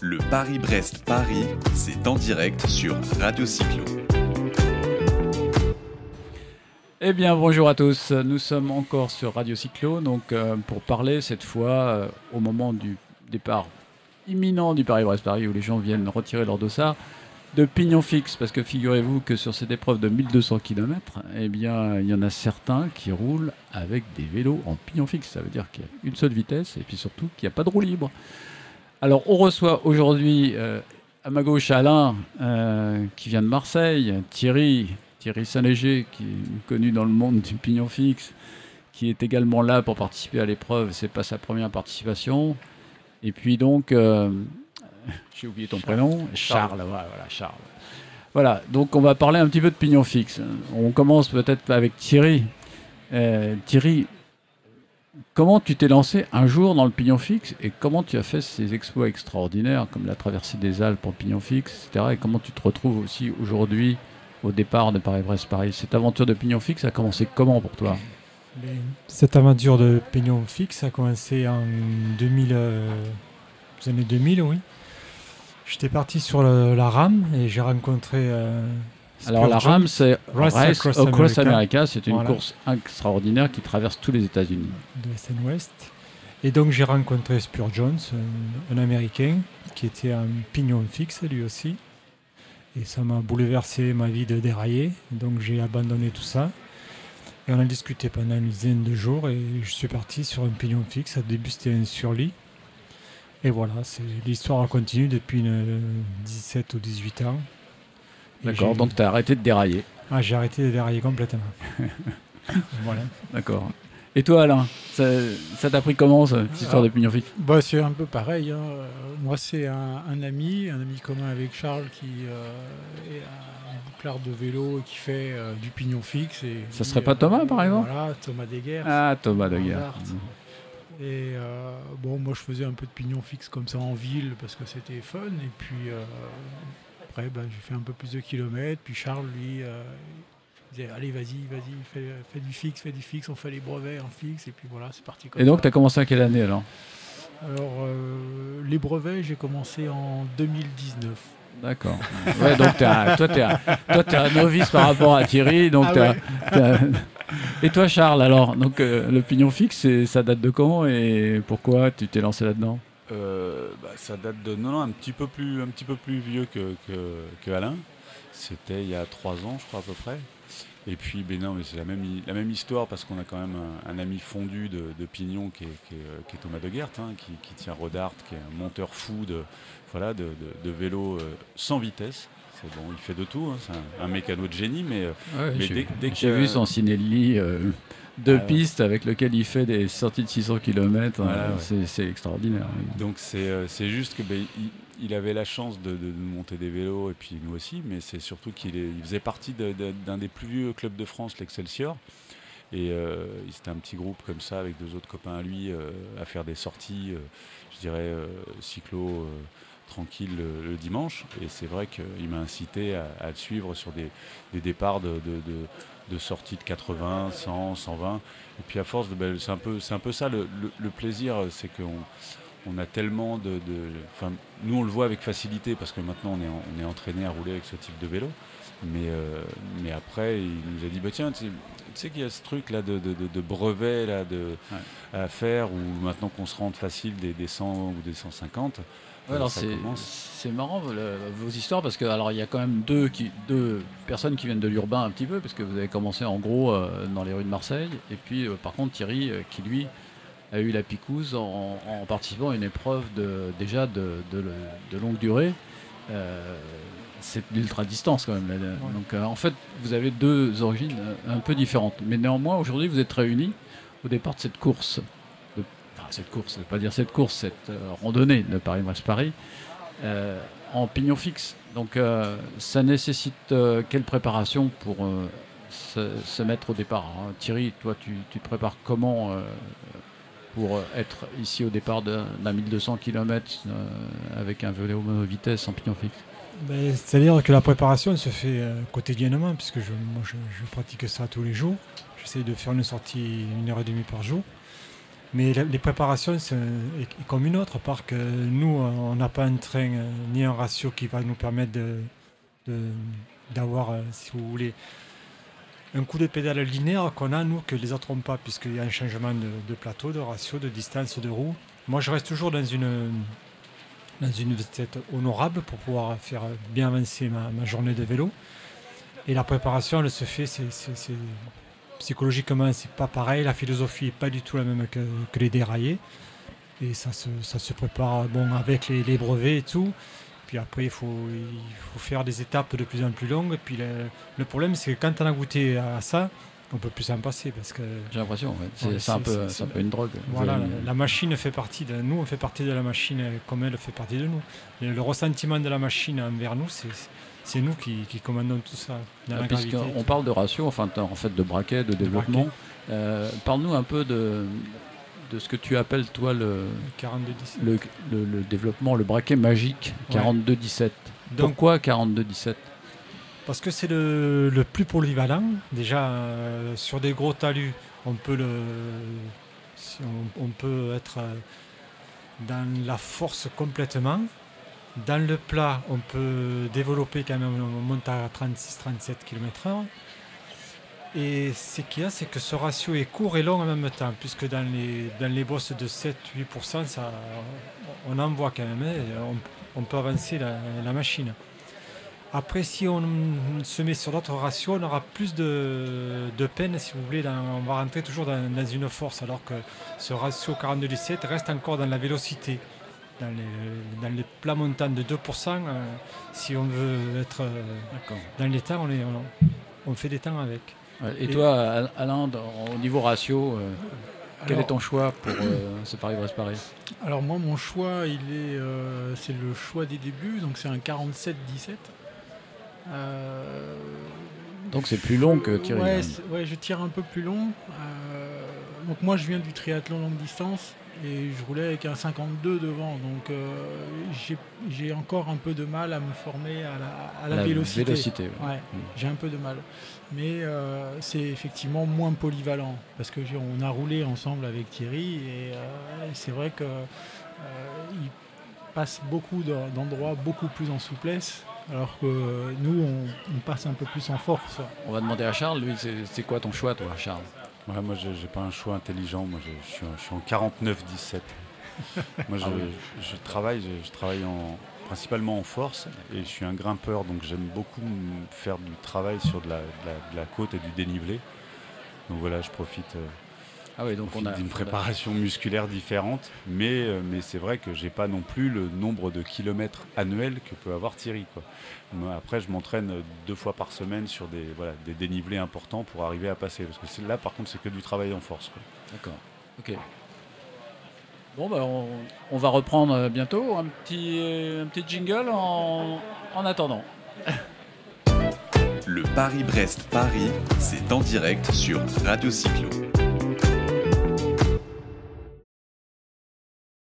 Le Paris-Brest-Paris, c'est en direct sur Radio Cyclo. Eh bien, bonjour à tous. Nous sommes encore sur Radio Cyclo, donc euh, pour parler cette fois euh, au moment du départ imminent du Paris-Brest-Paris où les gens viennent retirer leur dossard de pignon fixe, parce que figurez-vous que sur cette épreuve de 1200 km, eh bien, il y en a certains qui roulent avec des vélos en pignon fixe. Ça veut dire qu'il y a une seule vitesse et puis surtout qu'il n'y a pas de roue libre. Alors, on reçoit aujourd'hui euh, à ma gauche Alain, euh, qui vient de Marseille, Thierry, Thierry Saint-Léger, qui est connu dans le monde du pignon fixe, qui est également là pour participer à l'épreuve. C'est pas sa première participation. Et puis donc, euh, j'ai oublié ton prénom, Charles. Voilà, voilà, Charles. Voilà, donc on va parler un petit peu de pignon fixe. On commence peut-être avec Thierry. Thierry, comment tu t'es lancé un jour dans le pignon fixe et comment tu as fait ces exploits extraordinaires comme la traversée des Alpes en pignon fixe, etc. Et comment tu te retrouves aussi aujourd'hui au départ de Paris-Brest-Paris Cette aventure de pignon fixe a commencé comment pour toi? Cette aventure de pignon fixe a commencé en 2000, euh, les années 2000, oui. J'étais parti sur la rame et j'ai rencontré. euh, Alors la. RAM, c'est Race Race Across Across, America. America. C'est une Voilà. course extraordinaire qui traverse tous les États-Unis. de West and West. Et donc j'ai rencontré Spurgeon, un, un Américain qui était un pignon fixe lui aussi. Et ça m'a bouleversé ma vie de dérailler. Donc j'ai abandonné tout ça. Et on a discuté pendant une dizaine de jours et je suis parti sur un pignon fixe. Au début c'était un surlit. Et voilà, l'histoire continue depuis une 17 ou 18 ans. D'accord, donc tu as arrêté de dérailler. Ah, j'ai arrêté de dérailler complètement. voilà. D'accord. Et toi Alain, ça t'a pris comment cette histoire de pignon fixe? Bah, c'est un peu pareil. hein. Euh, Moi, c'est un, un ami, un ami commun avec Charles qui euh, est un bouclard de vélo et qui fait euh, du pignon fixe. Et Ça serait pas Thomas, par exemple? Voilà, Thomas Deguerre. Ah, Thomas de En Guerre. Dart. Et euh, bon, moi, je faisais un peu de pignon fixe comme ça en ville parce que c'était fun. Et puis euh, après, bah, j'ai fait un peu plus de kilomètres. Puis Charles, lui, euh, il disait Allez, vas-y, vas-y, fais, fais du fixe, fais du fixe. On fait les brevets en fixe. Et puis voilà, c'est parti comme Et donc tu as commencé à quelle année alors? Alors, euh, les brevets, j'ai commencé en 2019. D'accord. Ouais, donc un- toi, tu es, un novice par rapport à Thierry. Donc Ah Et toi, Charles, alors? Donc, euh, Le pignon fixe, ça date de quand et pourquoi tu t'es lancé là-dedans? Euh, bah, ça date de non, non, un petit peu plus, un petit peu plus vieux que, que, que Alain. C'était il y a trois ans, je crois à peu près. Et puis, ben non, mais c'est la même, la même histoire parce qu'on a quand même un, un ami fondu de, de Pignon qui est, qui est, qui est Thomas de Guert, hein, qui, qui tient Rodart, qui est un monteur fou de, voilà, de, de, de vélo euh, sans vitesse. C'est bon, il fait de tout. hein, c'est un, un mécano de génie, mais euh, Mais dès- j'ai vu son Cinelli euh, deux Ah pistes avec lequel il fait des sorties de 600 km. Voilà, ouais. c'est, extraordinaire. Donc c'est euh, juste que ben, il, il avait la chance de, monter des vélos et puis nous aussi, mais c'est surtout qu'il il faisait partie de- de- d'un des plus vieux clubs de France, l'Excelsior. Et euh, c'était un petit groupe comme ça avec deux autres copains à lui euh, à faire des sorties, euh, je dirais euh, cyclo euh, tranquille le, dimanche. Et c'est vrai qu'il m'a incité à, le suivre sur des, départs de, de, de- sorties de 80, 100, 120. Et puis à force, ben, c'est un peu, ça le, plaisir, c'est qu'on on a tellement de, nous, on le voit avec facilité parce que maintenant, on est entraîné à rouler avec ce type de vélo. Mais, euh, mais après, il nous a dit bah, tiens, tu sais, qu'il y a ce truc là de, de, de- de brevet là, de, à faire ou maintenant qu'on se rende facile des, des 100 ou des 150. Ouais, alors c'est, marrant le- vos histoires parce que alors il y a quand même deux, qui, deux personnes qui viennent de l'urbain un petit peu parce que vous avez commencé en gros euh, dans les rues de Marseille et puis euh, par contre Thierry euh, qui lui a eu la picouse en, en participant à une épreuve de, déjà de, de, de longue durée. C'est l'ultra distance quand même. là. Donc euh, en fait vous avez deux origines euh, un peu différentes. Mais néanmoins aujourd'hui vous êtes réunis au départ de cette course. de- enfin, cette course, je ne pas dire cette course, cette euh, randonnée de Paris-Brest-Paris euh, en pignon fixe. Donc ça nécessite quelle préparation pour se, se mettre au départ hein? Thierry, toi tu, tu te prépares comment pour euh, être ici au départ d'un d'un 1200 km avec un vélo mono-vitesse en pignon fixe Ben, C'est-à-dire que la préparation se fait euh, quotidiennement, puisque je, moi, je, pratique ça tous les jours. J'essaie de faire une sortie une heure et demie par jour. Mais les préparations, c'est est comme une autre, part que nous, on n'a pas un train euh, ni un ratio qui va nous permettre d'avoir, euh, si vous voulez, un coup de pédale linéaire qu'on a, nous, que les autres n'ont pas, puisqu'il y a un changement de, plateau, de ratio, de distance, de roue. Moi, je reste toujours dans une, dans une tête honorable pour pouvoir faire bien avancer ma, journée de vélo. Et la préparation, elle se fait, c'est, psychologiquement, c'est pas pareil. La philosophie n'est pas du tout la même que, les déraillés. Et ça se, ça se prépare bon, avec les brevets et tout. Puis après, il faut, il faut faire des étapes de plus en plus longues. Et puis le, le problème, c'est que quand on a goûté à ça, on peut plus s'en passer parce que J'ai l'impression, ouais. c'est Ouais, un, peu- un une drogue. voilà, la, machine fait partie de nous, on fait partie de la machine comme elle fait partie de nous. Le, le ressentiment de la machine envers nous, c'est nous qui, qui commandons tout ça. Dans. Puisqu'on parle de ratio, enfin en fait de braquet, de développement, euh, parle-nous un peu de, de ce que tu appelles toi le, 42 10. le, le- le développement, le braquet magique Ouais. 42-17. Donc, Pourquoi 42-17 Parce que c'est le, le plus polyvalent. Déjà, euh, sur des gros talus, on peut, le, si on, on peut être euh, dans la force complètement. Dans le plat, on peut développer quand même, on monte à 36-37 km/h. Et ce qu'il y a, c'est que ce ratio est court et long en même temps, puisque dans les, dans les bosses de 7-8%, ça, on en voit quand même. hein, et on, on peut avancer la- la machine. Après, si on se met sur d'autres ratios, on aura plus de, de peine, si vous voulez. dans- on va rentrer toujours dans, dans une force, alors que ce ratio 42-17 reste encore dans la vélocité. Dans les, dans les plats montants de 2%, euh, si on veut être euh, dans les temps, on, est- on- on fait des temps avec. Et, Et- toi, Al- Alain, au niveau ratio, euh, quel Alors- est ton choix pour euh, ce Paris-Brest Paris? Alors moi mon choix il est euh, c'est le choix des débuts donc c'est un 47-17. Euh, Donc c'est plus long que Thierry. Ouais, ouais, je tire un peu plus long. Donc moi je viens du triathlon longue distance et je roulais avec un 52 devant. Donc euh, j'ai- encore un peu de mal à me former à la, à la vélocité. vélocité, ouais. Ouais, Mm. j'ai un peu de mal. Mais euh, c'est effectivement moins polyvalent parce que on a roulé ensemble avec Thierry et, euh, c'est vrai que euh, il passe beaucoup d'en- d'endroits beaucoup plus en souplesse alors que nous on, on passe un peu plus en force. On va demander à Charles, lui, c'est c'est quoi ton choix, toi, Charles? Ouais, moi, j'ai j'ai pas un choix intelligent. Moi, je, suis, en- je suis en 49-17. moi, je, Ah oui. je travaille, je, travaille en, principalement en force et je suis un grimpeur, donc j'aime beaucoup faire du travail sur de la, de la- de la côte et du dénivelé. Donc voilà, je profite, euh, Ah oui, donc on a on a- préparation musculaire différente, mais, euh, mais c'est vrai que j'ai pas non plus le nombre de kilomètres annuels que peut avoir Thierry. Quoi. Moi, après, je m'entraîne deux fois par semaine sur des, voilà, des dénivelés importants pour arriver à passer. Parce que là, par contre, c'est que du travail en force. D'accord. Ok. Bon, bah, on, on va reprendre euh, bientôt. Un petit, euh, un petit jingle en, en attendant. Le Paris-Brest-Paris, c'est en direct sur Radio Cyclo.